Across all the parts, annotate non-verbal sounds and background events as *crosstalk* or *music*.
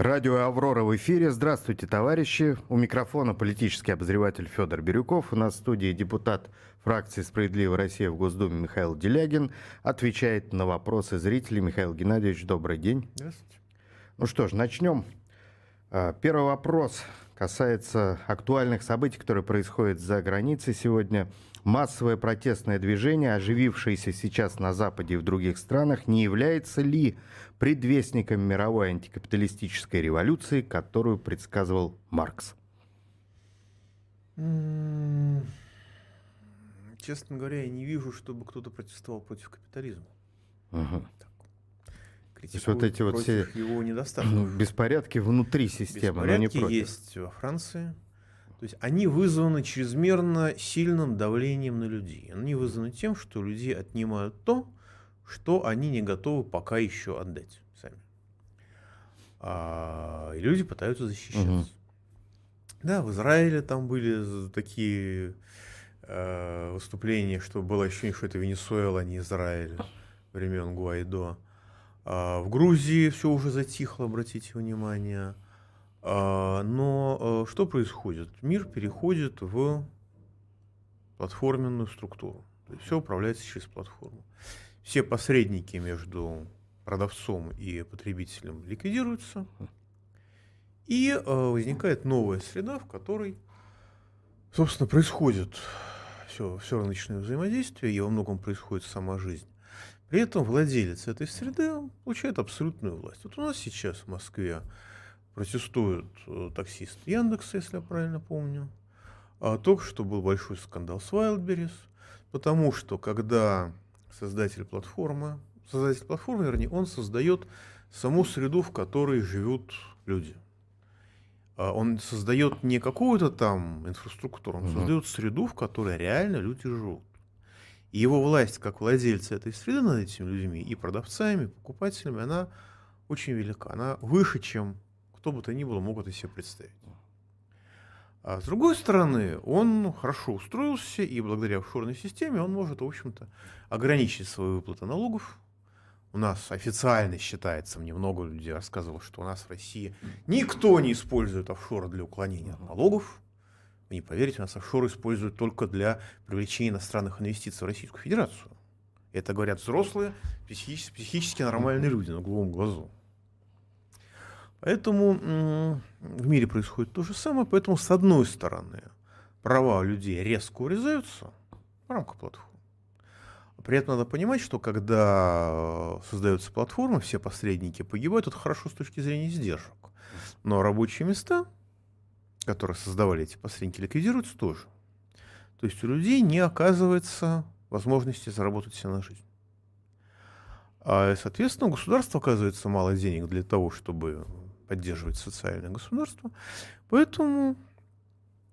Радио «Аврора» в эфире. Здравствуйте, товарищи. У микрофона политический обозреватель Федор Бирюков. У нас в студии депутат фракции «Справедливая Россия» в Госдуме Михаил Делягин. Отвечает на вопросы зрителей. Михаил Геннадьевич, добрый день. Здравствуйте. Ну что ж, начнем. А, первый вопрос касается актуальных событий, которые происходят за границей сегодня. Массовое протестное движение, оживившееся сейчас на Западе и в других странах, не является ли предвестником мировой антикапиталистической революции, которую предсказывал Маркс? Честно говоря, я не вижу, чтобы кто-то протестовал против капитализма. Угу. То есть вот эти вот все его *clears throat* беспорядки внутри системы, беспорядки но не против. есть во Франции. То есть они вызваны чрезмерно сильным давлением на людей. Они вызваны тем, что людей отнимают то, что они не готовы пока еще отдать сами. А, и люди пытаются защищаться. Угу. Да, в Израиле там были такие э, выступления, что было ощущение, что это Венесуэла, а не Израиль времен Гуайдо. А, в Грузии все уже затихло, обратите внимание. А, но э, что происходит? Мир переходит в платформенную структуру. То есть все управляется через платформу все посредники между продавцом и потребителем ликвидируются, и э, возникает новая среда, в которой, собственно, происходит все, все рыночное взаимодействие, и во многом происходит сама жизнь. При этом владелец этой среды получает абсолютную власть. Вот у нас сейчас в Москве протестуют э, таксист Яндекса, если я правильно помню. А только что был большой скандал с Wildberries, потому что когда создатель платформы, создатель платформы, вернее, он создает саму среду, в которой живут люди. А он создает не какую-то там инфраструктуру, он угу. создает среду, в которой реально люди живут. И его власть как владельца этой среды над этими людьми и продавцами, и покупателями, она очень велика. Она выше, чем кто бы то ни было мог это себе представить. А с другой стороны, он хорошо устроился, и благодаря офшорной системе он может, в общем-то, ограничить свои выплаты налогов. У нас официально считается, мне много людей рассказывало, что у нас в России никто не использует офшоры для уклонения от налогов. Вы не поверите, у нас офшоры используют только для привлечения иностранных инвестиций в Российскую Федерацию. Это говорят взрослые, психически, психически нормальные люди на голубом глазу. Поэтому в мире происходит то же самое. Поэтому, с одной стороны, права людей резко урезаются в рамках платформы. При этом надо понимать, что когда создается платформа, все посредники погибают, это хорошо с точки зрения издержек. Но рабочие места, которые создавали эти посредники, ликвидируются тоже. То есть у людей не оказывается возможности заработать себе на жизнь. А, соответственно, у государства оказывается мало денег для того, чтобы поддерживать социальное государство. Поэтому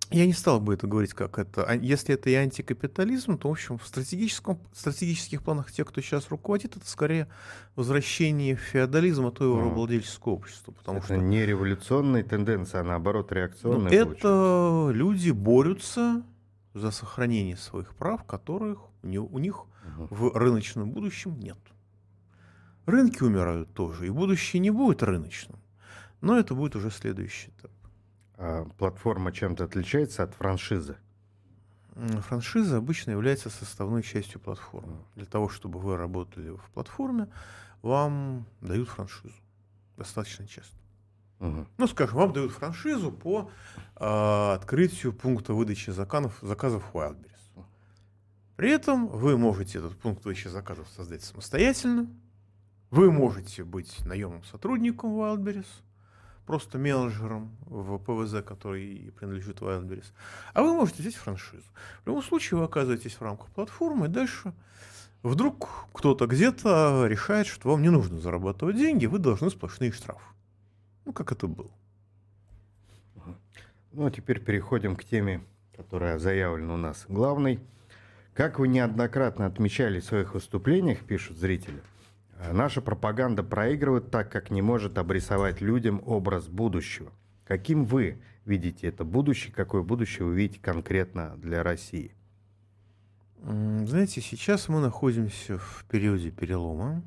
я не стал бы это говорить как это. А если это и антикапитализм, то, в общем, в стратегическом, стратегических планах тех, кто сейчас руководит, это скорее возвращение феодализма, то его рабовладельческого общества. Потому это что не революционная тенденция, а наоборот реакционная. Это люди борются за сохранение своих прав, которых у них, у них угу. в рыночном будущем нет. Рынки умирают тоже, и будущее не будет рыночным. Но это будет уже следующий этап. А платформа чем-то отличается от франшизы? Франшиза обычно является составной частью платформы. Для того, чтобы вы работали в платформе, вам дают франшизу достаточно часто. Угу. Ну, скажем, вам дают франшизу по э, открытию пункта выдачи заказов, заказов в Wildberries. При этом вы можете этот пункт выдачи заказов создать самостоятельно. Вы можете быть наемным сотрудником Wildberries просто менеджером в ПВЗ, который принадлежит Wildberries. А вы можете взять франшизу. В любом случае вы оказываетесь в рамках платформы, и дальше вдруг кто-то где-то решает, что вам не нужно зарабатывать деньги, вы должны сплошные штрафы. Ну, как это было. Ну, а теперь переходим к теме, которая заявлена у нас главной. Как вы неоднократно отмечали в своих выступлениях, пишут зрители, наша пропаганда проигрывает так, как не может обрисовать людям образ будущего. Каким вы видите это будущее, какое будущее вы видите конкретно для России? Знаете, сейчас мы находимся в периоде перелома.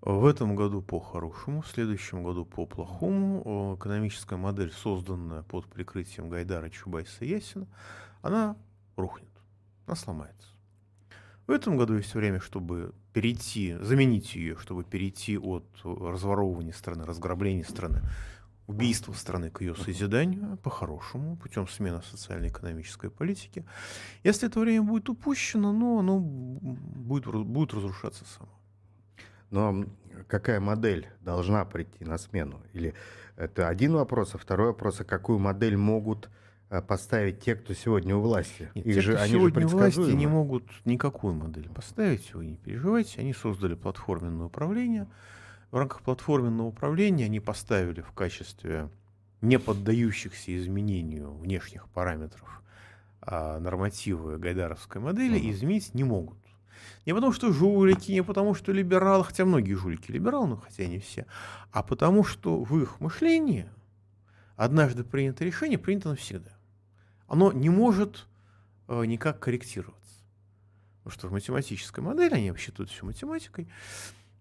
В этом году по-хорошему, в следующем году по-плохому. Экономическая модель, созданная под прикрытием Гайдара, Чубайса и Ясина, она рухнет, она сломается. В этом году есть время, чтобы перейти, заменить ее, чтобы перейти от разворовывания страны, разграбления страны, убийства страны к ее созиданию по-хорошему, путем смены социально-экономической политики. Если это время будет упущено, ну, оно будет, будет разрушаться само. Но какая модель должна прийти на смену? Или это один вопрос, а второй вопрос, а какую модель могут э, поставить те, кто сегодня у власти? Нет, Их те, же, кто они сегодня же у власти, не могут никакую модель поставить, вы не переживайте. Они создали платформенное управление. В рамках платформенного управления они поставили в качестве не поддающихся изменению внешних параметров а нормативы гайдаровской модели uh-huh. изменить не могут. Не потому что жулики, не потому что либералы, хотя многие жулики либералы, но хотя не все, а потому что в их мышлении однажды принято решение, принято навсегда. Оно не может э, никак корректироваться. Потому что в математической модели, они вообще тут все математикой,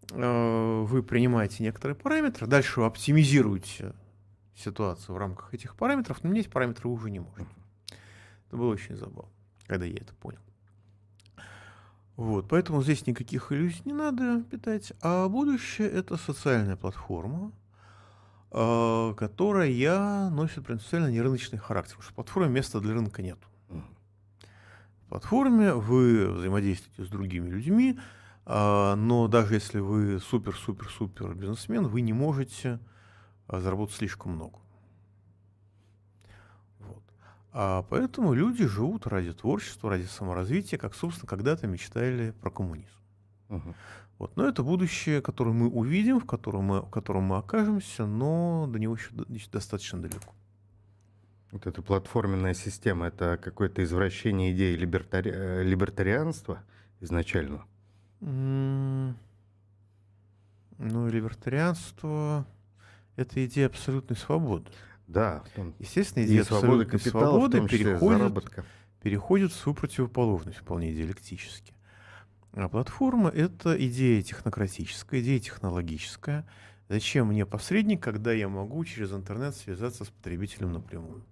э, вы принимаете некоторые параметры, дальше вы оптимизируете ситуацию в рамках этих параметров, но менять параметры вы уже не можете. Это было очень забавно, когда я это понял. Вот, поэтому здесь никаких иллюзий не надо питать. А будущее это социальная платформа, которая носит принципиально нерыночный характер, потому что в платформе места для рынка нет. В платформе вы взаимодействуете с другими людьми, э, но даже если вы супер-супер-супер бизнесмен, вы не можете э, заработать слишком много. А поэтому люди живут ради творчества, ради саморазвития, как, собственно, когда-то мечтали про коммунизм. Угу. Вот. Но это будущее, которое мы увидим, в котором мы, в котором мы окажемся, но до него еще достаточно далеко. Вот эта платформенная система, это какое-то извращение идеи либертари... Э, либертарианства изначально? Mm. Ну, либертарианство — это идея абсолютной свободы. Да. Естественно, идея свободы капитала, свободы переходит, переходит в свою противоположность вполне диалектически. А платформа — это идея технократическая, идея технологическая. Зачем мне посредник, когда я могу через интернет связаться с потребителем напрямую?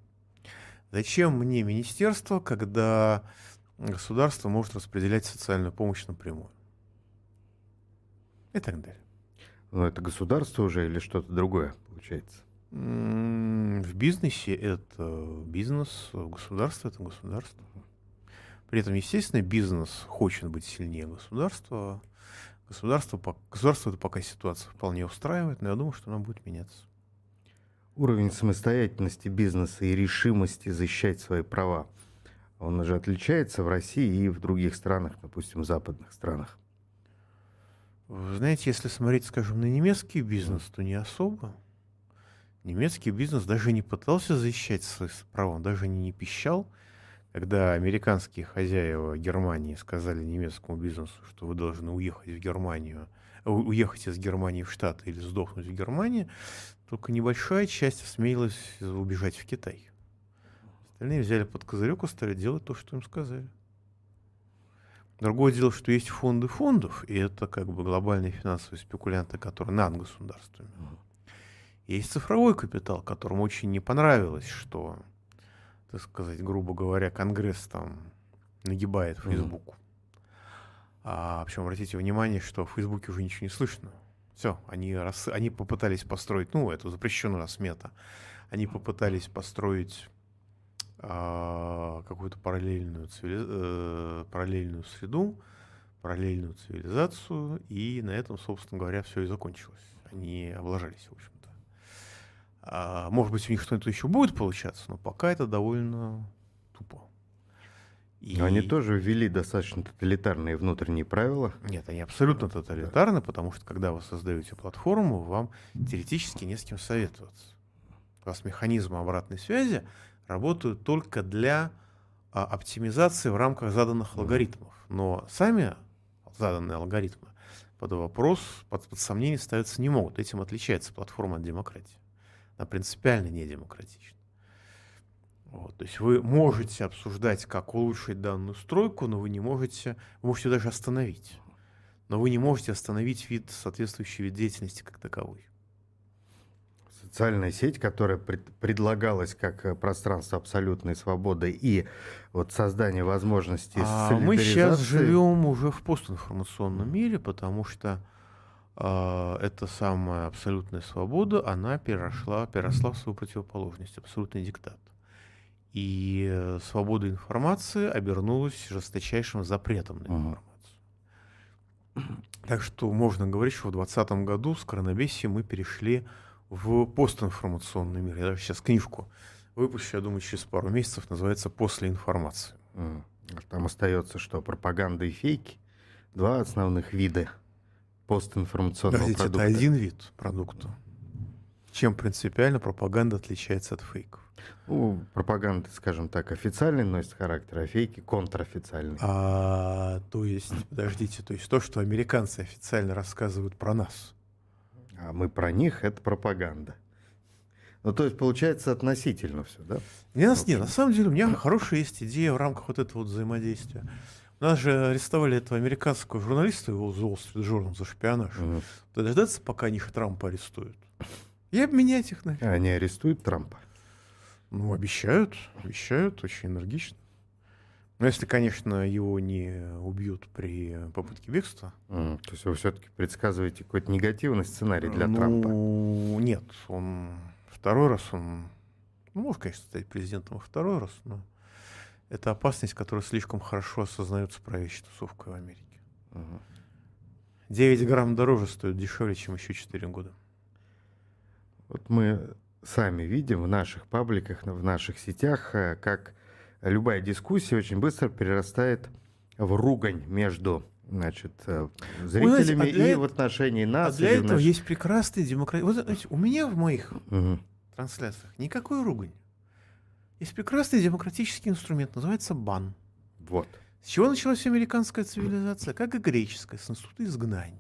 Зачем мне министерство, когда государство может распределять социальную помощь напрямую? И так далее. Но это государство уже или что-то другое получается? В бизнесе это бизнес, в государстве это государство. При этом, естественно, бизнес хочет быть сильнее государства. Государство, государство это пока ситуация вполне устраивает, но я думаю, что она будет меняться. Уровень самостоятельности бизнеса и решимости защищать свои права, он уже отличается в России и в других странах, допустим, в западных странах. Вы знаете, если смотреть, скажем, на немецкий бизнес, то не особо. Немецкий бизнес даже не пытался защищать свои права, он даже не пищал, когда американские хозяева Германии сказали немецкому бизнесу, что вы должны уехать в Германию, уехать из Германии в Штаты или сдохнуть в Германии, только небольшая часть осмелилась убежать в Китай. Остальные взяли под козырек и стали делать то, что им сказали. Другое дело, что есть фонды фондов, и это как бы глобальные финансовые спекулянты, которые над государствами. Есть цифровой капитал, которому очень не понравилось, что, так сказать, грубо говоря, Конгресс там нагибает Фейсбуку. Mm-hmm. А, причем обратите внимание, что в Фейсбуке уже ничего не слышно. Все, они, рас... они попытались построить, ну, это запрещено раз мета, они попытались построить а, какую-то параллельную, цивили... э, параллельную среду, параллельную цивилизацию, и на этом, собственно говоря, все и закончилось. Они облажались, в общем. А, может быть, у них что-то еще будет получаться, но пока это довольно тупо. И... они тоже ввели достаточно тоталитарные внутренние правила. Нет, они абсолютно тоталитарны, да. потому что когда вы создаете платформу, вам теоретически не с кем советоваться. У вас механизмы обратной связи работают только для а, оптимизации в рамках заданных mm. алгоритмов. Но сами заданные алгоритмы под вопрос, под, под сомнение ставиться не могут. Этим отличается платформа от демократии она принципиально не демократична. Вот, то есть вы можете обсуждать, как улучшить данную стройку, но вы не можете, вы можете даже остановить. но вы не можете остановить вид, соответствующий вид деятельности как таковой. Социальная сеть, которая пред, предлагалась как э, пространство абсолютной свободы и вот создание возможностей а Мы сейчас живем уже в постинформационном мире, потому что эта самая абсолютная свобода, она перешла, переросла в свою противоположность, абсолютный диктат. И э, свобода информации обернулась жесточайшим запретом на информацию. Так что можно говорить, что в 2020 году с коронавирусом мы перешли в постинформационный мир. Я даже сейчас книжку выпущу, я думаю, через пару месяцев, называется «После информации». Там остается что? Пропаганда и фейки? Два основных вида постинформационного Подождите, продукта. это один вид продукта. Чем принципиально пропаганда отличается от фейков? Ну, пропаганда, скажем так, официальный носит характер, а фейки контрофициальный. А, то есть, *clears throat* подождите, то есть то, что американцы официально рассказывают про нас. А мы про них, это пропаганда. Ну, то есть, получается, относительно все, да? Не, нас, нет, на самом деле, у меня хорошая есть идея в рамках вот этого вот взаимодействия. Нас же арестовали этого американского журналиста, его Street Journal, за шпионаж. Угу. Дождаться, пока них Трампа арестуют. И обменять их на. А они арестуют Трампа? Ну, обещают, обещают, очень энергично. Но если, конечно, его не убьют при попытке бегства. Mm, то есть вы все-таки предсказываете какой-то негативный сценарий для ну, Трампа? Нет, он второй раз он, ну, может, конечно, стать президентом второй раз, но это опасность, которая слишком хорошо осознается правящей тусовкой в Америке. Uh-huh. 9 грамм дороже стоит дешевле, чем еще 4 года. Вот мы сами видим в наших пабликах, в наших сетях, э, как любая дискуссия очень быстро перерастает в ругань между значит, э, зрителями знаете, а и это, в отношении нас. А для этого наш... есть прекрасный демократ. Вот, знаете, у меня в моих угу. трансляциях никакой ругань. Есть прекрасный демократический инструмент, называется бан. Вот. С чего началась американская цивилизация? Как и греческая, с института изгнания.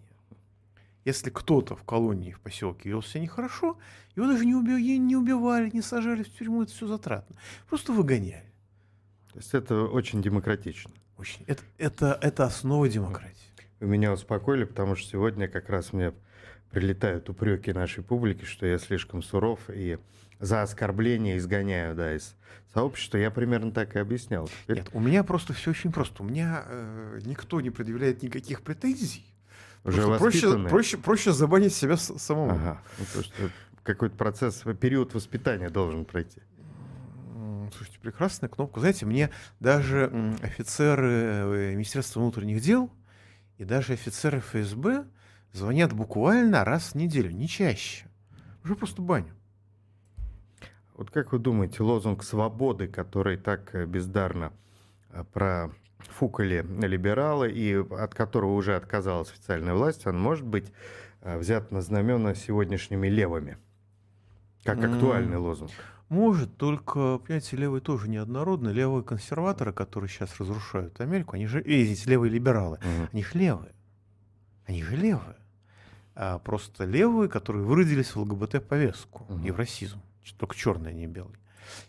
Если кто-то в колонии, в поселке вел себя нехорошо, его даже не, уби- не убивали, не сажали в тюрьму, это все затратно. Просто выгоняли. То есть это очень демократично. Очень. Это, это, это основа демократии. Вы меня успокоили, потому что сегодня как раз мне прилетают упреки нашей публики, что я слишком суров и за оскорбление изгоняю да, из сообщества. Я примерно так и объяснял. Теперь... Нет, у меня просто все очень просто. У меня э, никто не предъявляет никаких претензий уже проще, проще, проще забанить себя самому. Ага. Ну, то, что какой-то процесс, период воспитания должен пройти. Слушайте, прекрасная кнопка. Знаете, мне даже офицеры э, Министерства внутренних дел и даже офицеры ФСБ звонят буквально раз в неделю, не чаще. Уже просто баню. Вот как вы думаете, лозунг свободы, который так э, бездарно э, про Фукали либералы, и от которого уже отказалась официальная власть, он может быть э, взят на знамена сегодняшними левыми, как актуальный лозунг. Может, только, понимаете, левые тоже неоднородны. Левые консерваторы, которые сейчас разрушают Америку, они же, видите, левые либералы, mm они же левые. Они же левые. А просто левые, которые выродились в ЛГБТ-повестку и в расизм. Только черные, а не белые.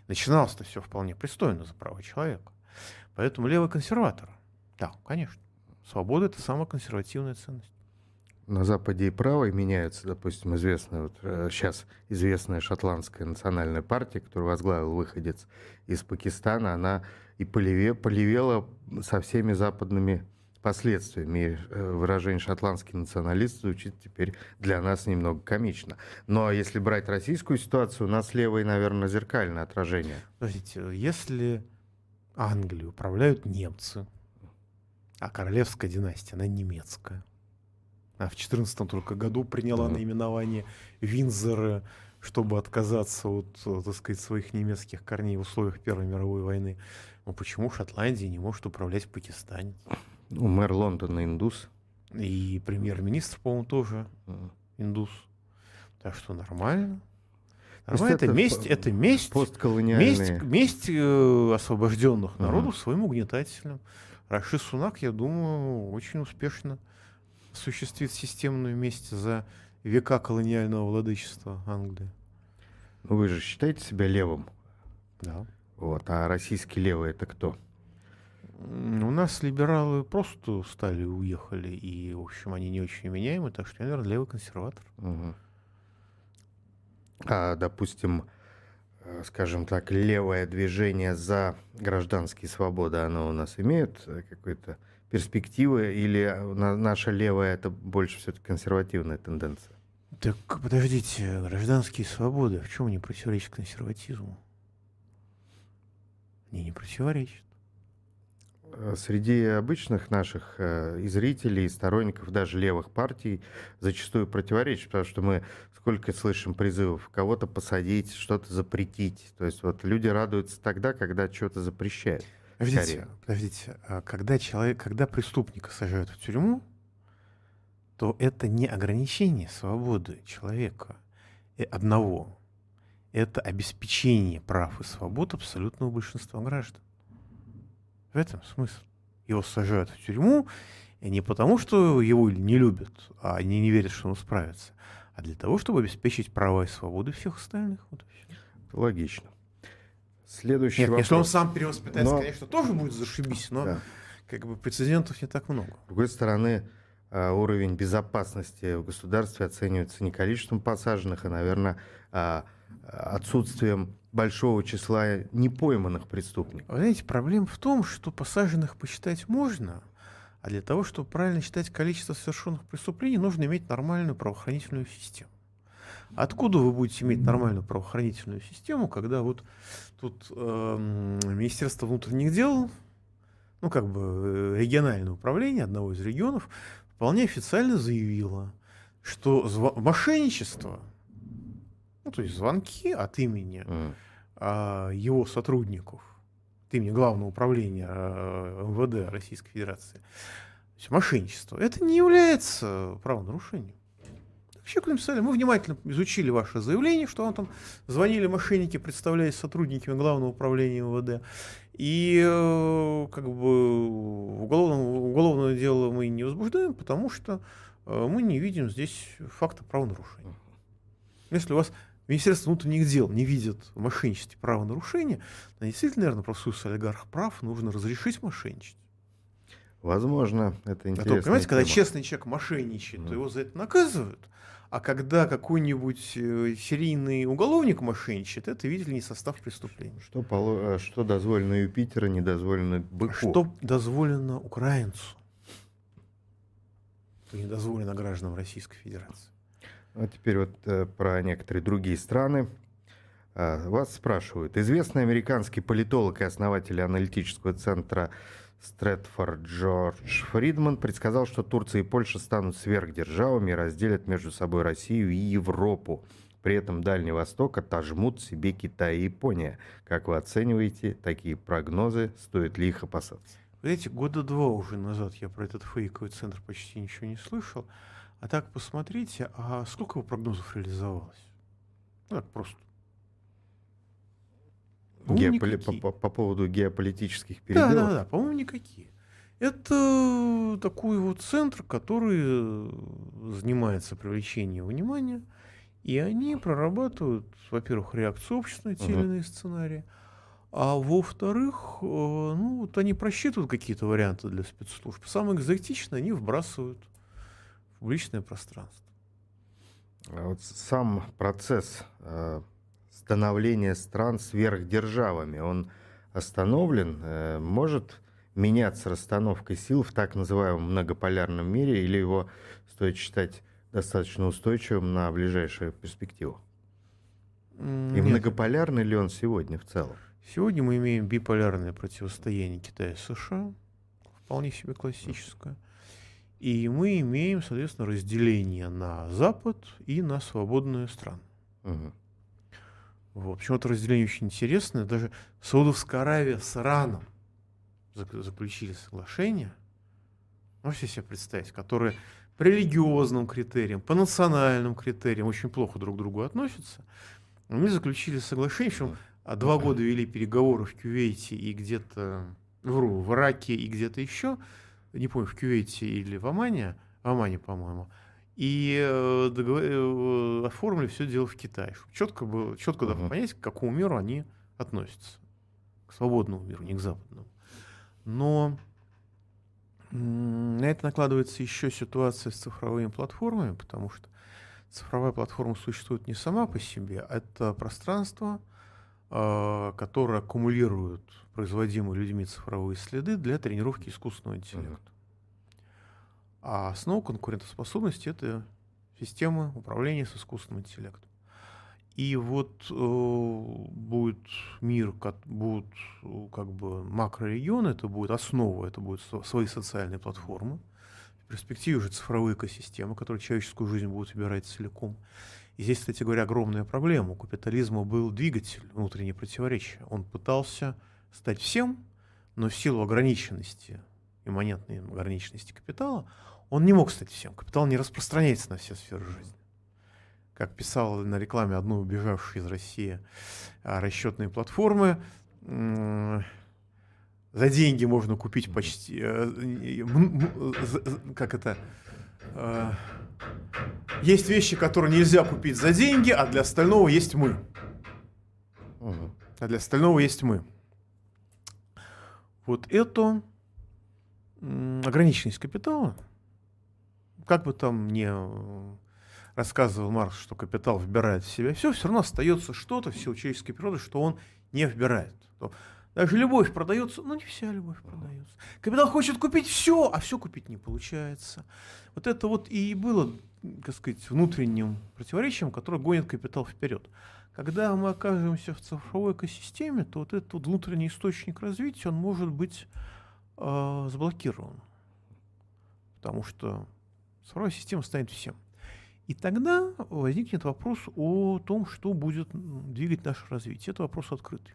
Начиналось-то все вполне пристойно за права человека. Поэтому левый консерватор. Да, конечно. Свобода — это самая консервативная ценность. На Западе и правой меняются, допустим, известная, вот, сейчас э, известная шотландская национальная партия, которую возглавил выходец из Пакистана, она и полеве, полевела со всеми западными последствиями. Э, выражение «шотландский националист» звучит теперь для нас немного комично. Но если брать российскую ситуацию, у нас левое, наверное, зеркальное отражение. Подождите, если Англией управляют немцы, а королевская династия, она немецкая. А в 14 только году приняла mm-hmm. наименование Винзора, чтобы отказаться от, так сказать, своих немецких корней в условиях Первой мировой войны. Но почему Шотландия не может управлять? Ну, мэр Лондона индус. И премьер-министр, по-моему, тоже индус. Так что нормально. Нормально, это, это месть, это месть, месть, месть э, освобожденных uh-huh. народов своим угнетателям. Раши Сунак, я думаю, очень успешно осуществит системную месть за века колониального владычества Англии. Ну вы же считаете себя левым? Да. Вот, а российский левый это кто? У нас либералы просто стали, уехали, и, в общем, они не очень меняемы, так что я, наверное, левый консерватор. Угу. А, допустим, э, скажем так, левое движение за гражданские свободы, оно у нас имеет э, какой-то перспективы, или э, наша левая это больше все-таки консервативная тенденция? Так подождите, гражданские свободы, в чем они противоречат консерватизму? Они не противоречат. Э, среди обычных наших э, и зрителей, и сторонников даже левых партий зачастую противоречит, потому что мы сколько слышим призывов кого-то посадить, что-то запретить. То есть вот люди радуются тогда, когда что-то запрещают. Подождите, подождите. А когда человек, когда преступника сажают в тюрьму, то это не ограничение свободы человека одного. Это обеспечение прав и свобод абсолютного большинства граждан. В этом смысл. Его сажают в тюрьму и не потому, что его не любят, а они не верят, что он справится, а для того, чтобы обеспечить права и свободы всех остальных. Вот. Логично. Следующий Нет, вопрос. если он сам перевоспитается, но... конечно, тоже будет зашибись, но да. как бы прецедентов не так много. С другой стороны, а, уровень безопасности в государстве оценивается не количеством посаженных, а, наверное, а, отсутствием большого числа непойманных преступников. Вы знаете, проблема в том, что посаженных посчитать можно, а для того, чтобы правильно считать количество совершенных преступлений, нужно иметь нормальную правоохранительную систему. Откуда вы будете иметь нормальную правоохранительную систему, когда вот тут э, Министерство внутренних дел, ну как бы э, региональное управление одного из регионов, вполне официально заявило, что мошенничество ну, то есть звонки от имени mm. А, его сотрудников, от имени Главного управления а, МВД Российской Федерации, есть мошенничество, это не является правонарушением. Вообще, написали, мы внимательно изучили ваше заявление, что вам там звонили мошенники, представляясь сотрудниками Главного управления МВД. И э, как бы уголовное, уголовное дело мы не возбуждаем, потому что э, мы не видим здесь факта правонарушения. Если у вас Министерство внутренних дел не видит в мошенничестве правонарушения, то действительно, наверное, профсоюз олигарх прав, нужно разрешить мошенничать. Возможно, это интересно. А то, понимаете, тема. когда честный человек мошенничает, mm. то его за это наказывают. А когда какой-нибудь э, серийный уголовник мошенничает, это, видели, не состав преступления. Что, поло... что дозволено Юпитера, не дозволено быку? Что дозволено украинцу, не дозволено гражданам Российской Федерации. А теперь вот э, про некоторые другие страны. А, вас спрашивают. Известный американский политолог и основатель аналитического центра Стрэдфорд Джордж Фридман предсказал, что Турция и Польша станут сверхдержавами и разделят между собой Россию и Европу. При этом Дальний Восток отожмут себе Китай и Япония. Как вы оцениваете такие прогнозы? Стоит ли их опасаться? Знаете, года два уже назад я про этот фейковый центр почти ничего не слышал. А так посмотрите, а сколько его прогнозов реализовалось? Ну, так просто. Геополи... По, по, по поводу геополитических переделов? Да, да, да, по-моему, никакие. Это такой вот центр, который э, занимается привлечением внимания, и они прорабатывают, во-первых, реакцию общества на те или иные сценарии, а во-вторых, э, ну, вот они просчитывают какие-то варианты для спецслужб. Самое экзотичное они вбрасывают публичное пространство. А вот сам процесс э, становления стран сверхдержавами, он остановлен, э, может меняться расстановкой сил в так называемом многополярном мире, или его стоит считать достаточно устойчивым на ближайшую перспективу? И Нет. многополярный ли он сегодня в целом? Сегодня мы имеем биполярное противостояние Китая и США, вполне себе классическое. И мы имеем, соответственно, разделение на Запад и на свободные страны. Угу. Вот. Почему это разделение очень интересное. Даже Саудовская Аравия с Ираном заключили соглашение, можете себе представить, которые по религиозным критериям, по национальным критериям очень плохо друг к другу относятся. Мы заключили соглашение, причем а два года вели переговоры в Кювейте и где-то вру, в Ираке и где-то еще не помню, в Кювейте или в Омане, в Омане, по-моему, и э, договор... э, оформили все дело в Китае. Четко было, четко uh-huh. понять, к какому миру они относятся. К свободному миру, не к западному. Но на это накладывается еще ситуация с цифровыми платформами, потому что цифровая платформа существует не сама по себе, а это пространство, а, которое аккумулирует производимые людьми цифровые следы для тренировки искусственного интеллекта. А основа конкурентоспособности — это система управления с искусственным интеллектом. И вот э, будет мир, как, будут как бы макрорегионы, это будет основа, это будут свои социальные платформы. В перспективе уже цифровые экосистемы, которые человеческую жизнь будут убирать целиком. И здесь, кстати говоря, огромная проблема. У капитализма был двигатель внутреннее противоречия. Он пытался стать всем, но в силу ограниченности, имманентной ограниченности капитала, он не мог стать всем. Капитал не распространяется на все сферы жизни как писал на рекламе одной убежавшей из России а, расчетной платформы, за деньги можно купить почти, э, как это, э, есть вещи, которые нельзя купить за деньги, а для остального есть мы. А для остального есть мы. Вот эту ограниченность капитала, как бы там не рассказывал Маркс, что капитал вбирает в себя все, все равно остается что-то в силу человеческой природы, что он не вбирает. Даже любовь продается, но не вся любовь продается. Капитал хочет купить все, а все купить не получается. Вот это вот и было, так сказать, внутренним противоречием, которое гонит капитал вперед. Когда мы оказываемся в цифровой экосистеме, то вот этот внутренний источник развития, он может быть э, заблокирован. Потому что цифровая система станет всем. И тогда возникнет вопрос о том, что будет двигать наше развитие. Это вопрос открытый.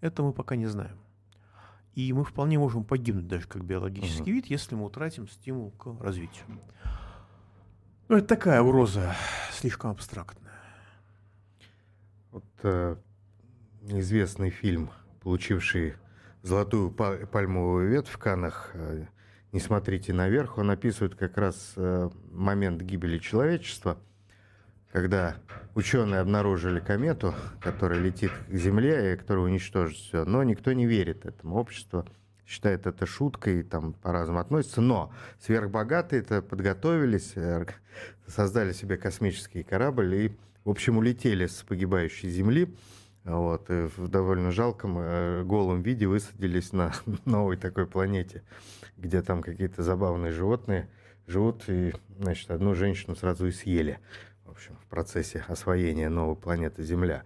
Это мы пока не знаем. И мы вполне можем погибнуть даже как биологический uh-huh. вид, если мы утратим стимул к развитию. Ну, это такая угроза слишком абстрактная. Вот э, известный фильм, получивший золотую пальмовую ветвь в Канах, э, не смотрите наверх, он описывает как раз э, момент гибели человечества, когда ученые обнаружили комету, которая летит к Земле и которая уничтожит все. Но никто не верит этому. Общество считает это шуткой, там по-разному относится. Но сверхбогатые это подготовились, э, создали себе космический корабль и, в общем, улетели с погибающей Земли. Вот, и в довольно жалком э, голом виде высадились на *laughs* новой такой планете где там какие-то забавные животные живут, и, значит, одну женщину сразу и съели, общем, в процессе освоения новой планеты Земля.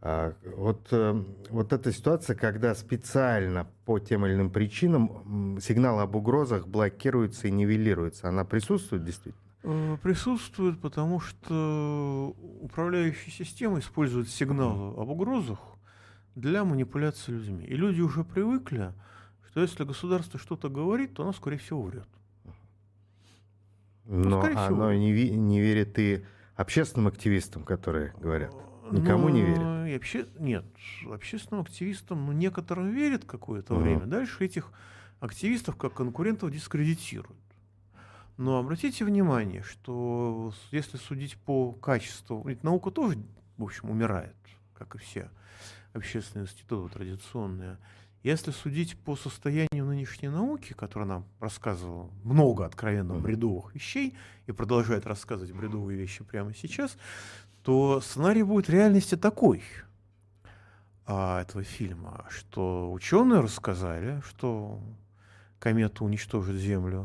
А, вот, э, вот эта ситуация, когда специально по тем или иным причинам сигнал об угрозах блокируется и нивелируется, она присутствует действительно? Э, присутствует, потому что управляющая система использует сигналы об угрозах для манипуляции людьми. И люди уже привыкли, что если государство что-то говорит, то оно, скорее всего, врет. Но ну, оно не, не верит и общественным активистам, которые говорят. Никому ну, не верит. И обще... Нет, общественным активистам ну, некоторым верят какое-то угу. время. Дальше этих активистов как конкурентов дискредитируют. Но обратите внимание, что если судить по качеству, ведь наука тоже, в общем, умирает, как и все общественные институты традиционные. Если судить по состоянию нынешней науки, которая нам рассказывала много откровенно бредовых вещей и продолжает рассказывать бредовые вещи прямо сейчас, то сценарий будет реальности такой а, этого фильма, что ученые рассказали, что комета уничтожит Землю,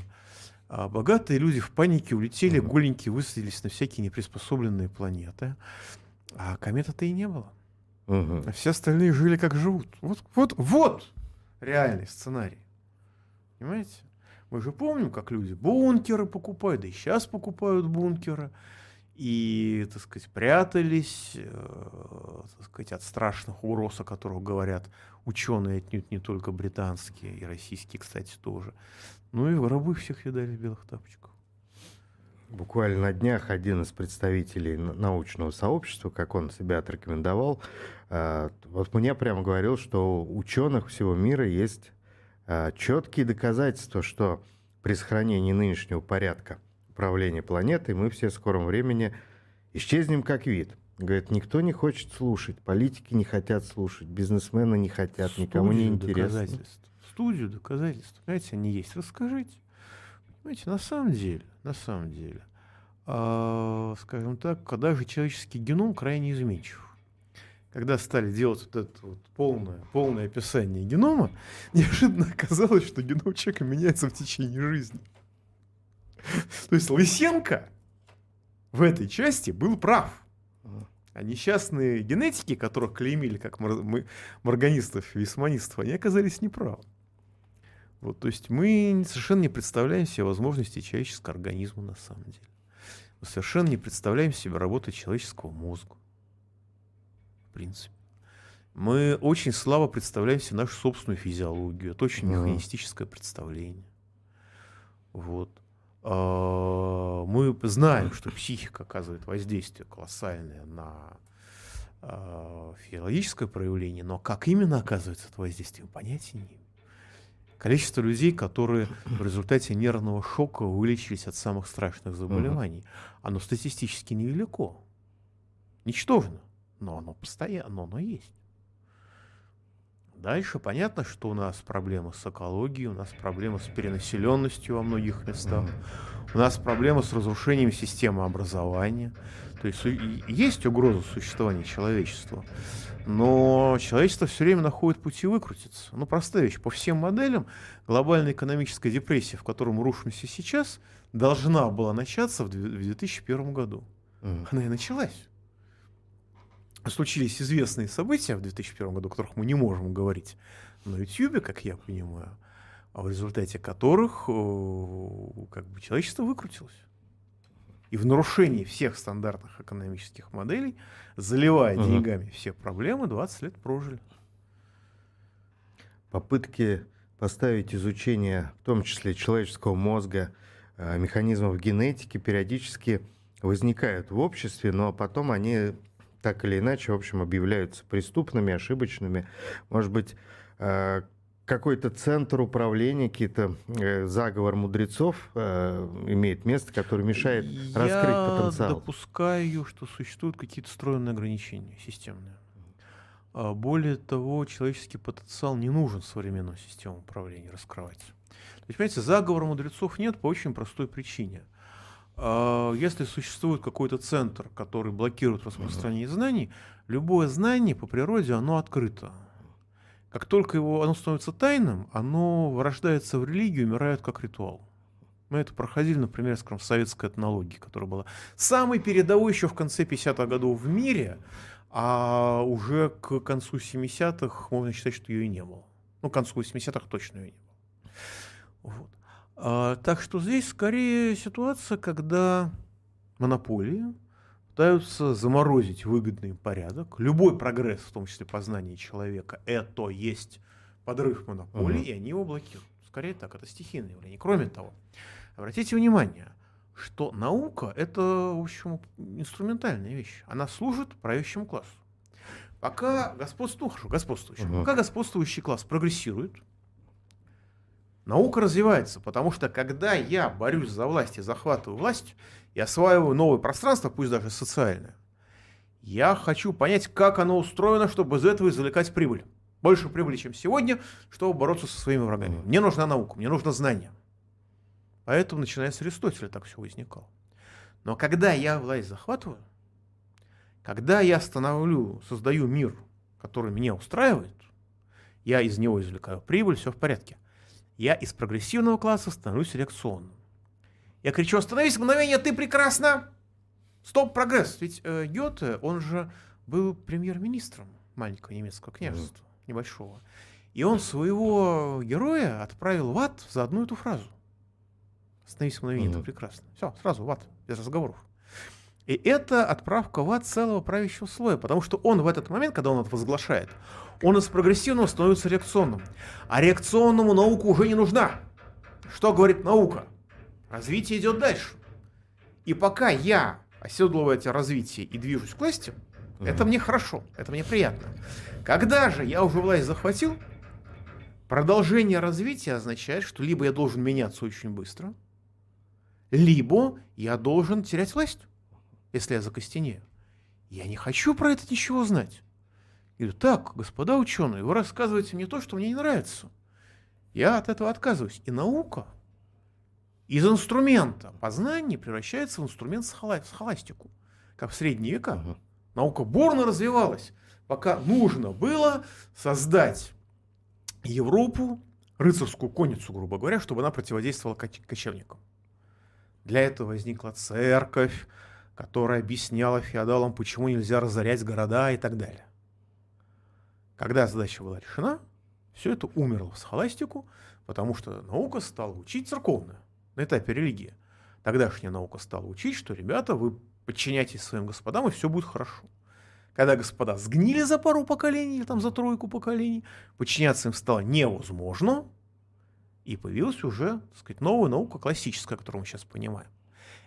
а богатые люди в панике улетели, голенькие высадились на всякие неприспособленные планеты, а кометы-то и не было. Угу. А все остальные жили как живут. Вот, вот, вот реальный сценарий. Понимаете? Мы же помним, как люди бункеры покупают, да и сейчас покупают бункеры. И, так сказать, прятались, э, так сказать, от страшных угроз, о которых говорят ученые, отнюдь не только британские, и российские, кстати, тоже. Ну и рабы всех видали в белых тапочках. Буквально на днях один из представителей научного сообщества, как он себя отрекомендовал, э, вот мне прямо говорил, что у ученых всего мира есть э, четкие доказательства, что при сохранении нынешнего порядка управления планетой мы все в скором времени исчезнем как вид. Говорит, никто не хочет слушать, политики не хотят слушать, бизнесмены не хотят, Студию никому не интересно. студию доказательств. Понимаете, они есть. Расскажите. Понимаете, на самом деле, на самом деле, э, скажем так, когда же человеческий геном крайне изменчив. Когда стали делать вот это вот полное, полное описание генома, *laughs* неожиданно оказалось, что геном человека меняется в течение жизни. То есть Лысенко в этой части был прав. А несчастные генетики, которых клеймили как морганистов и весманистов, они оказались неправы. Вот, то есть мы совершенно не представляем себе возможности человеческого организма на самом деле. Мы совершенно не представляем себе работы человеческого мозга. В принципе. Мы очень слабо представляем себе нашу собственную физиологию. Это очень механистическое представление. Вот. А, мы знаем, что психика оказывает воздействие колоссальное на а, физиологическое проявление, но как именно оказывается это воздействие, мы понятия не имеем. Количество людей, которые в результате нервного шока вылечились от самых страшных заболеваний, оно статистически невелико. Ничтожно, но оно постоянно, но оно есть. Дальше понятно, что у нас проблемы с экологией, у нас проблемы с перенаселенностью во многих местах, у нас проблемы с разрушением системы образования. То есть есть угроза существования человечества, но человечество все время находит пути выкрутиться. Ну, простая вещь. По всем моделям глобальная экономическая депрессия, в которой мы рушимся сейчас, должна была начаться в 2001 году. Она и началась случились известные события в 2001 году, о которых мы не можем говорить на YouTube, как я понимаю, а в результате которых как бы человечество выкрутилось. И в нарушении всех стандартных экономических моделей, заливая угу. деньгами все проблемы, 20 лет прожили. Попытки поставить изучение, в том числе человеческого мозга, э, механизмов генетики, периодически возникают в обществе, но потом они так или иначе, в общем, объявляются преступными, ошибочными. Может быть, э, какой-то центр управления, какие-то э, заговор мудрецов э, имеет место, который мешает Я раскрыть потенциал. Я допускаю, что существуют какие-то встроенные ограничения системные. А более того, человеческий потенциал не нужен современную систему управления раскрывать. То есть, понимаете, заговора мудрецов нет по очень простой причине – если существует какой-то центр, который блокирует распространение знаний, любое знание по природе, оно открыто. Как только его, оно становится тайным, оно вырождается в религию, умирает как ритуал. Мы это проходили, например, скажем, в советской этнологии, которая была самой передовой еще в конце 50-х годов в мире, а уже к концу 70-х можно считать, что ее и не было. Ну, к концу 80-х точно ее не было. Вот. А, так что здесь скорее ситуация, когда монополии пытаются заморозить выгодный порядок. Любой прогресс, в том числе познание человека, это есть подрыв монополий, угу. и они его блокируют. Скорее так, это стихийное явление. Кроме того, обратите внимание, что наука – это, в общем, инструментальная вещь. Она служит правящему классу. Пока господствующий, ну, господствующий, угу. пока господствующий класс прогрессирует, Наука развивается, потому что когда я борюсь за власть и захватываю власть и осваиваю новое пространство, пусть даже социальное, я хочу понять, как оно устроено, чтобы из этого извлекать прибыль. Больше прибыли, чем сегодня, чтобы бороться со своими врагами. Мне нужна наука, мне нужно знание. Поэтому, начиная с Аристотеля, так все возникало. Но когда я власть захватываю, когда я становлю, создаю мир, который меня устраивает, я из него извлекаю прибыль, все в порядке – я из прогрессивного класса становлюсь реакционным. Я кричу, остановись мгновение, ты прекрасна! Стоп, прогресс! Ведь э, Гёте, он же был премьер-министром маленького немецкого княжества, mm. небольшого. И он своего героя отправил в ад за одну эту фразу. Остановись мгновение, mm. ты прекрасно. Все, сразу в ад, без разговоров. И это отправка в ад целого правящего слоя, потому что он в этот момент, когда он это возглашает, он из прогрессивного становится реакционным. А реакционному наука уже не нужна. Что говорит наука? Развитие идет дальше. И пока я оседлываю это развитие и движусь к власти, угу. это мне хорошо, это мне приятно. Когда же я уже власть захватил, продолжение развития означает, что либо я должен меняться очень быстро, либо я должен терять власть если я закостенею. Я не хочу про это ничего знать. И говорю, так, господа ученые, вы рассказываете мне то, что мне не нравится. Я от этого отказываюсь. И наука из инструмента познания превращается в инструмент схоластику, как в средние века. Угу. Наука бурно развивалась, пока нужно было создать Европу, рыцарскую конницу, грубо говоря, чтобы она противодействовала кочевникам. Для этого возникла церковь, которая объясняла феодалам, почему нельзя разорять города и так далее. Когда задача была решена, все это умерло в схоластику, потому что наука стала учить церковную на этапе религии. Тогдашняя наука стала учить, что, ребята, вы подчиняйтесь своим господам, и все будет хорошо. Когда господа сгнили за пару поколений или там за тройку поколений, подчиняться им стало невозможно, и появилась уже, так сказать, новая наука классическая, которую мы сейчас понимаем.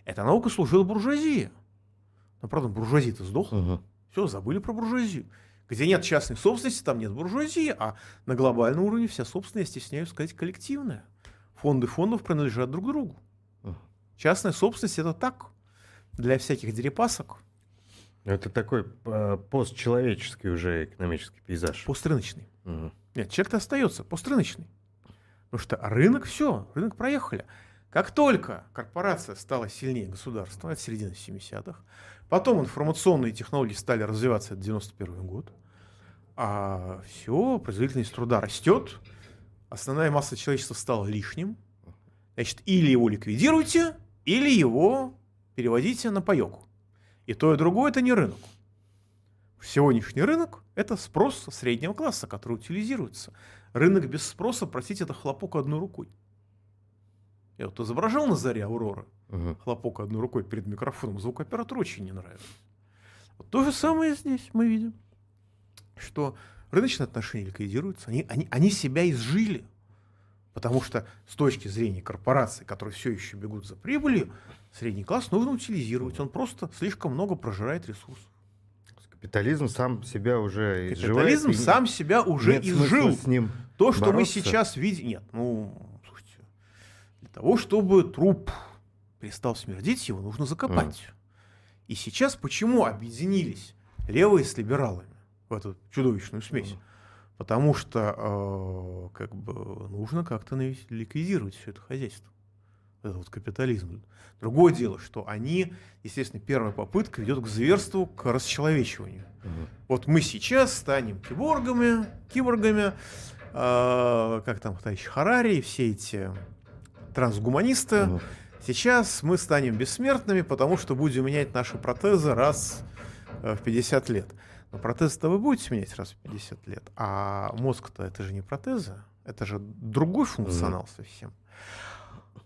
Эта наука служила буржуазии. Но, правда, буржуазия-то сдохла. Угу. Все, забыли про буржуазию. Где нет частной собственности, там нет буржуазии, а на глобальном уровне вся собственность, стесняюсь сказать, коллективная. Фонды фондов принадлежат друг другу. Угу. Частная собственность это так, для всяких дерипасок. Это такой э, постчеловеческий уже экономический пейзаж. Пострыночный. Угу. Нет, человек-то остается пострыночный. Потому что рынок все, рынок проехали. Как только корпорация стала сильнее государства, это середина 70-х, потом информационные технологии стали развиваться, это 91 год, а все, производительность труда растет, основная масса человечества стала лишним, значит, или его ликвидируйте, или его переводите на паёк. И то, и другое это не рынок. Сегодняшний рынок – это спрос среднего класса, который утилизируется. Рынок без спроса, простите, это хлопок одной рукой. Я вот изображал на заре Аурора, угу. хлопок одной рукой перед микрофоном, звукооператору очень не нравится. Вот то же самое здесь мы видим, что рыночные отношения ликвидируются, они, они, они себя изжили. Потому что с точки зрения корпораций, которые все еще бегут за прибылью, средний класс нужно утилизировать. Он просто слишком много прожирает ресурсов. Капитализм сам себя уже Капитализм изживает, сам себя уже изжил. С ним То, что бороться. мы сейчас видим... Нет, ну, того, чтобы труп перестал смердить, его нужно закопать. Mm. И сейчас почему объединились левые с либералами в эту чудовищную смесь? Mm. Потому что э, как бы нужно как-то ликвидировать все это хозяйство этот вот капитализм. Другое дело, что они, естественно, первая попытка ведет к зверству, к расчеловечиванию. Угу. Вот мы сейчас станем киборгами, киборгами, э, как там товарищ Харари, все эти трансгуманисты. Угу. Сейчас мы станем бессмертными, потому что будем менять наши протезы раз э, в 50 лет. Но протезы-то вы будете менять раз в 50 лет, а мозг-то это же не протезы, это же другой функционал угу. совсем.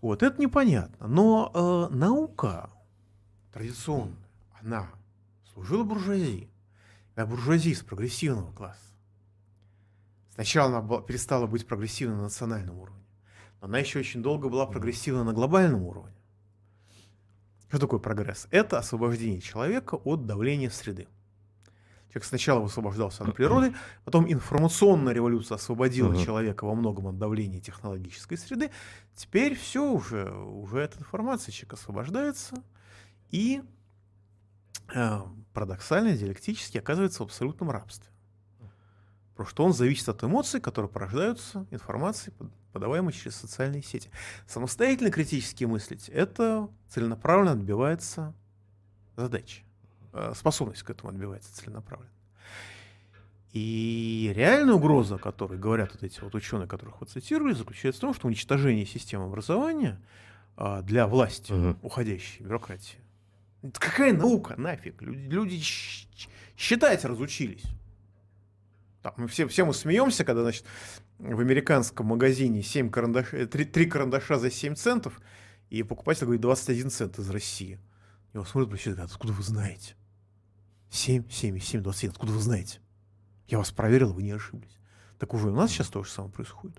Вот это непонятно. Но э, наука традиционная, она служила буржуазии. А буржуазия с прогрессивного класса. Сначала она была, перестала быть прогрессивной на национальном уровне, она еще очень долго была прогрессивна на глобальном уровне. Что такое прогресс? Это освобождение человека от давления среды. Человек сначала высвобождался от природы, *clears throat* потом информационная революция освободила uh-huh. человека во многом от давления технологической среды. Теперь все уже, уже эта информация, человек освобождается и э, парадоксально, диалектически оказывается в абсолютном рабстве. Потому что он зависит от эмоций, которые порождаются информацией, подаваемой через социальные сети. Самостоятельно критически мыслить – это целенаправленно отбивается задача. Э, способность к этому отбивается целенаправленно. И реальная угроза, о которой говорят вот эти вот ученые, которых вы цитировали, заключается в том, что уничтожение системы образования а, для власти, угу. уходящей бюрократии. Это какая наука, нафиг? Люди, люди считать разучились. Там, мы все, все мы смеемся, когда, значит, в американском магазине 7 карандаш, 3, 3 карандаша за 7 центов, и покупатель говорит 21 цент из России. Его смотрят, говорят, откуда вы знаете? 7, 7, 7, 27. Откуда вы знаете? Я вас проверил, вы не ошиблись. Так уже у нас сейчас то же самое происходит.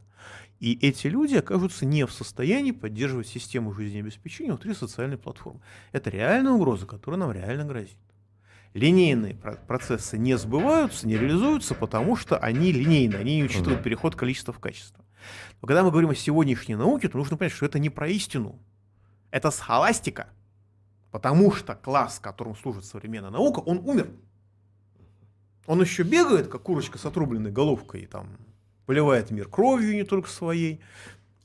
И эти люди окажутся не в состоянии поддерживать систему жизнеобеспечения внутри социальной платформы. Это реальная угроза, которая нам реально грозит. Линейные процессы не сбываются, не реализуются, потому что они линейны, они не учитывают переход количества в качество. Но когда мы говорим о сегодняшней науке, то нужно понять, что это не про истину. Это схоластика. Потому что класс, которым служит современная наука, он умер. Он еще бегает, как курочка с отрубленной головкой, там, поливает мир кровью, не только своей,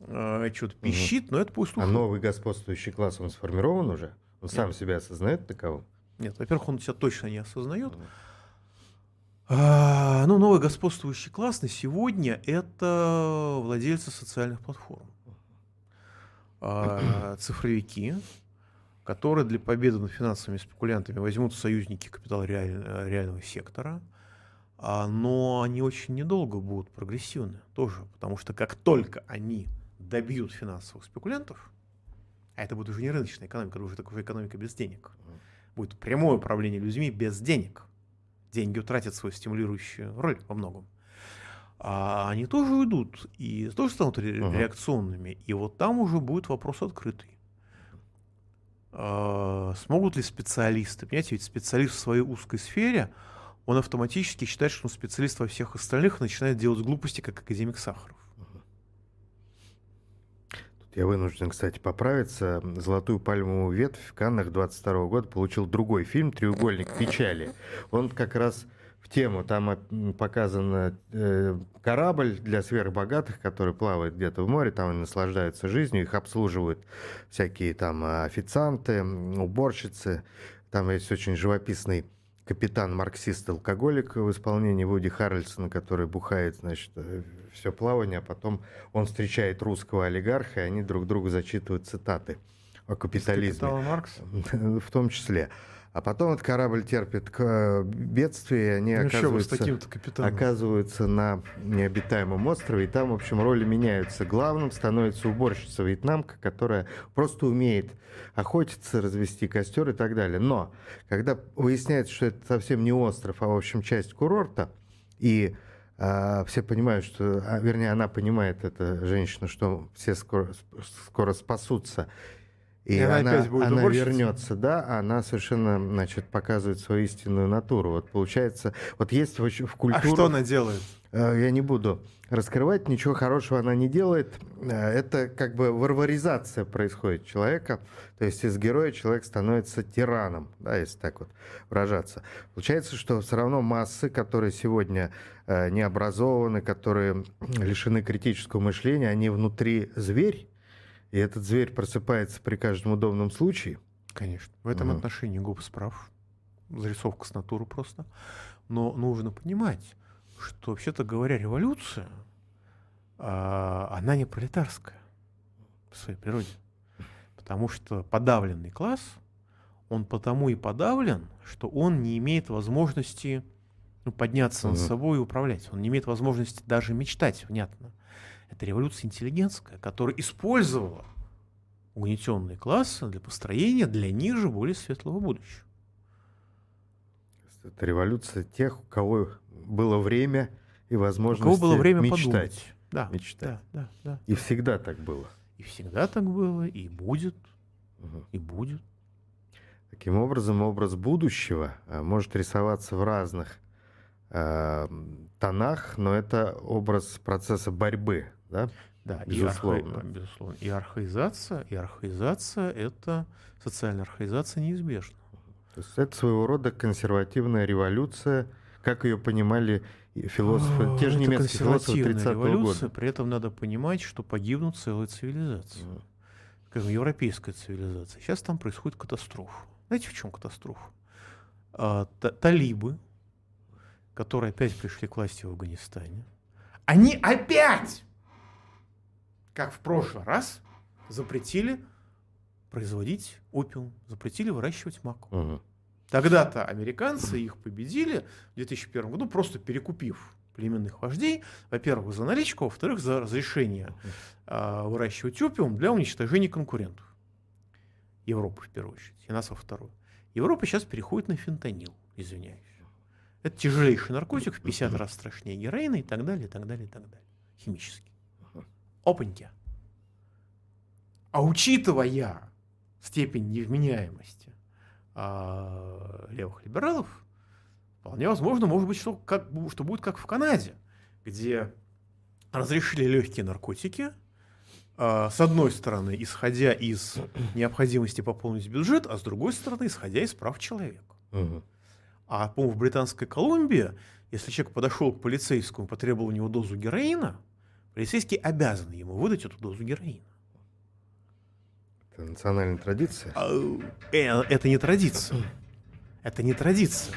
э, что-то пищит, угу. но это пусть А новый господствующий класс, он сформирован уже? Он сам себя осознает таковым? Нет, во-первых, он себя точно не осознает. А, ну, новый господствующий класс на сегодня – это владельцы социальных платформ. А, *clears throat* цифровики, которые для победы над финансовыми спекулянтами возьмут союзники капитала реаль, реального сектора, а, но они очень недолго будут прогрессивны тоже, потому что как только они добьют финансовых спекулянтов, а это будет уже не рыночная экономика, это уже такая экономика без денег, будет прямое управление людьми без денег. Деньги утратят свою стимулирующую роль во многом. А они тоже уйдут и тоже станут ре- uh-huh. реакционными. И вот там уже будет вопрос открытый. А, смогут ли специалисты, понимаете, ведь специалист в своей узкой сфере, он автоматически считает, что он специалист во всех остальных и начинает делать глупости, как академик Сахаров. Я вынужден, кстати, поправиться. «Золотую пальмовую ветвь» в Каннах 22 года получил другой фильм «Треугольник печали». Он как раз в тему. Там показан э, корабль для сверхбогатых, который плавает где-то в море, там они наслаждаются жизнью, их обслуживают всякие там официанты, уборщицы. Там есть очень живописный капитан-марксист-алкоголик в исполнении Вуди Харрельсона, который бухает, значит, э, все плавание, а потом он встречает русского олигарха, и они друг другу зачитывают цитаты о капитализме. Маркса? *laughs* В том числе. А потом этот корабль терпит бедствие, и они ну, оказываются, оказываются на необитаемом острове, и там, в общем, роли меняются. Главным становится уборщица вьетнамка, которая просто умеет охотиться, развести костер и так далее. Но когда выясняется, что это совсем не остров, а, в общем, часть курорта, и а, все понимают, что, а, вернее, она понимает, эта женщина, что все скоро, скоро спасутся, и, и она, она, опять будет она вернется, да, она совершенно, значит, показывает свою истинную натуру. Вот получается, вот есть в, в культуре... А что она делает? Э, я не буду раскрывать, ничего хорошего она не делает. Э, это как бы варваризация происходит человека. То есть из героя человек становится тираном, да, если так вот выражаться. Получается, что все равно массы, которые сегодня э, не образованы, которые лишены критического мышления, они внутри зверь, и этот зверь просыпается при каждом удобном случае. Конечно. В этом угу. отношении ГУП справ. Зарисовка с натуры просто. Но нужно понимать, что, вообще-то говоря, революция, а, она не пролетарская по своей природе. Потому что подавленный класс, он потому и подавлен, что он не имеет возможности ну, подняться угу. над собой и управлять. Он не имеет возможности даже мечтать внятно. Это революция интеллигентская, которая использовала угнетенные классы для построения для ниже более светлого будущего. Это революция тех, у кого было время и возможность у кого было время мечтать. Подумать. Да, мечтать. Да, да, да. И всегда так было. И всегда так было, и будет, угу. и будет. Таким образом, образ будущего а, может рисоваться в разных э, тонах, но это образ процесса борьбы да? Да, безусловно. И, архи... безусловно. И архаизация, и архаизация – это социальная архаизация неизбежна. То есть это своего рода консервативная революция, как ее понимали философы, О, те же немецкие философы 30-го года. При этом надо понимать, что погибнут целые цивилизации. Mm. Скажем, европейская цивилизация. Сейчас там происходит катастрофа. Знаете, в чем катастрофа? А, талибы, которые опять пришли к власти в Афганистане, они опять как в прошлый раз, запретили производить опиум, запретили выращивать мак. Угу. Тогда-то американцы их победили в 2001 году, просто перекупив племенных вождей, во-первых, за наличку, во-вторых, за разрешение э, выращивать опиум для уничтожения конкурентов. Европы в первую очередь, и нас во вторую. Европа сейчас переходит на фентанил, извиняюсь. Это тяжелейший наркотик, в 50 раз страшнее героина и так далее, и так далее, и так далее. Химический опаньки. А учитывая степень невменяемости а, левых либералов, вполне возможно, может быть, что, как, что будет как в Канаде, где разрешили легкие наркотики, а, с одной стороны, исходя из *clears throat* необходимости пополнить бюджет, а с другой стороны, исходя из прав человека. Угу. А, по-моему, в Британской Колумбии Если человек подошел к полицейскому, потребовал у него дозу героина, полицейский обязан ему выдать эту дозу героина. Это национальная традиция? А, э, это не традиция. Это не традиция.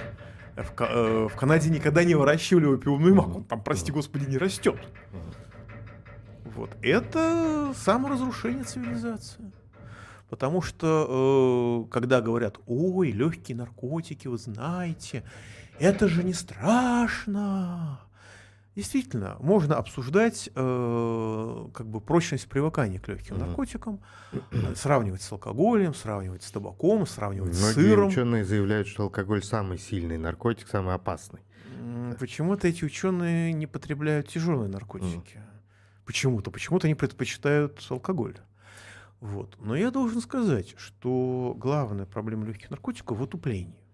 В, э, в Канаде никогда не выращивали опиумный мак. Он там, прости господи, не растет. Вот. Это саморазрушение цивилизации. Потому что, э, когда говорят, ой, легкие наркотики, вы знаете, это же не страшно. Действительно, можно обсуждать э, как бы прочность привыкания к легким mm-hmm. наркотикам, сравнивать с алкоголем, сравнивать с табаком, сравнивать Многие с сыром. Ученые заявляют, что алкоголь самый сильный наркотик, самый опасный. Почему-то эти ученые не потребляют тяжелые наркотики. Mm. Почему-то, почему-то они предпочитают алкоголь. Вот. Но я должен сказать, что главная проблема легких наркотиков в отуплении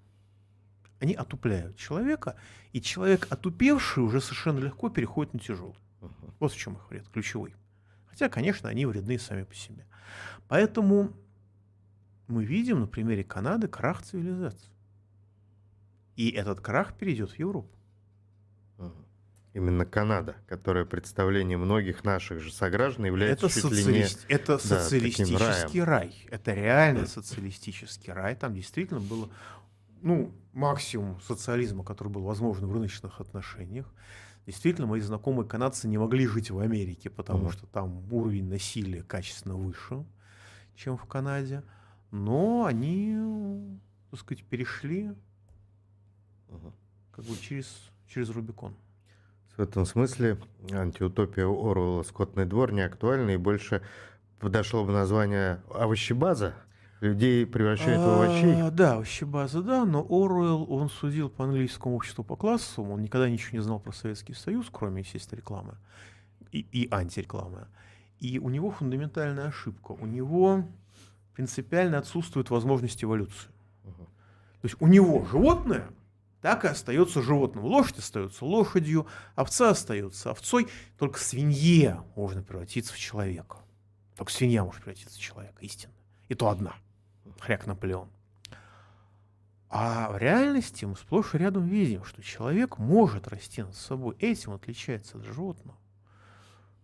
они отупляют человека, и человек, отупевший, уже совершенно легко переходит на тяжелый. Uh-huh. Вот в чем их вред, ключевой. Хотя, конечно, они вредны сами по себе. Поэтому мы видим на примере Канады крах цивилизации. И этот крах перейдет в Европу. Uh-huh. Именно Канада, которая представление многих наших же сограждан является это чуть социалист... ли не Это да, социалистический рай. Это реально социалистический рай. Там действительно было ну, максимум социализма, который был возможен в рыночных отношениях. Действительно, мои знакомые канадцы не могли жить в Америке, потому uh-huh. что там уровень насилия качественно выше, чем в Канаде. Но они, так сказать, перешли uh-huh. как бы через, через Рубикон. В этом смысле антиутопия Орвелла «Скотный двор» не актуальна и больше подошло бы название «Овощебаза», людей превращает в овощей. А, да, овощебаза, да, но Оруэлл, он судил по английскому обществу по классу, он никогда ничего не знал про Советский Союз, кроме, естественно, рекламы и, и антирекламы. И у него фундаментальная ошибка. У него принципиально отсутствует возможность эволюции. То есть у него животное так и остается животным. Лошадь остается лошадью, овца остается овцой. Только свинье можно превратиться в человека. Только свинья может превратиться в человека, истинно. И то одна хряк Наполеон. А в реальности мы сплошь и рядом видим, что человек может расти над собой. Этим отличается от животного.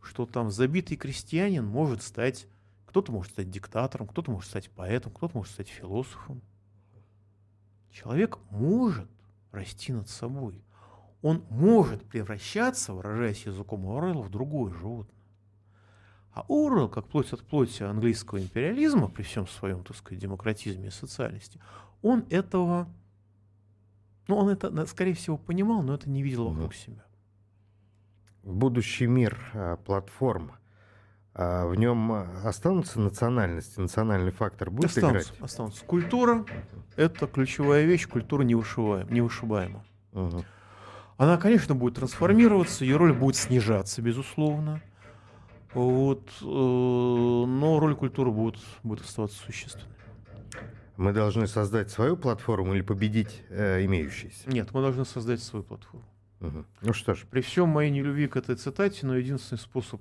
Что там забитый крестьянин может стать, кто-то может стать диктатором, кто-то может стать поэтом, кто-то может стать философом. Человек может расти над собой. Он может превращаться, выражаясь языком Орелла, в другое животное. А Орвелл, как плоть от плоти английского империализма, при всем своем, так сказать, демократизме и социальности, он этого, ну, он это, скорее всего, понимал, но это не видел вокруг себя. Будущий мир а, платформ, а в нем останутся национальности, национальный фактор будет останутся, играть? Останутся. Культура – это ключевая вещь, культура невышибаема. Угу. Она, конечно, будет трансформироваться, ее роль будет снижаться, безусловно. Вот, э, но роль культуры будет, будет оставаться существенной. Мы должны создать свою платформу или победить э, имеющиеся? Нет, мы должны создать свою платформу. Угу. Ну что ж. При всем моей нелюбви к этой цитате, но единственный способ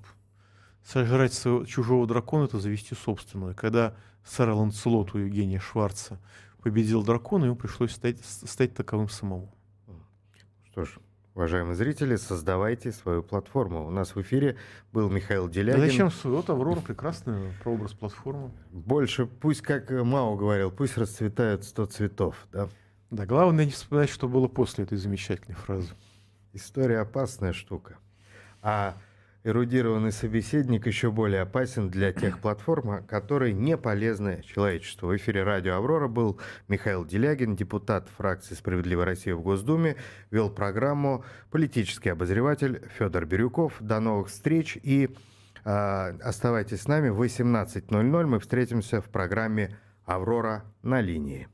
сожрать своего, чужого дракона это завести собственную. Когда сэр Ланцелот у Евгения Шварца победил дракона, ему пришлось стать, стать таковым самому. Что ж, Уважаемые зрители, создавайте свою платформу. У нас в эфире был Михаил Делягин. Да зачем вот Аврора прекрасный прообраз платформы. Больше, пусть, как Мао говорил, пусть расцветают сто цветов, да? Да, главное не вспоминать, что было после этой замечательной фразы. История опасная штука. А эрудированный собеседник еще более опасен для тех *clears throat* платформ, которые не полезны человечеству. В эфире радио «Аврора» был Михаил Делягин, депутат фракции «Справедливая Россия» в Госдуме, вел программу политический обозреватель Федор Бирюков. До новых встреч и э, оставайтесь с нами в 18.00. Мы встретимся в программе «Аврора на линии».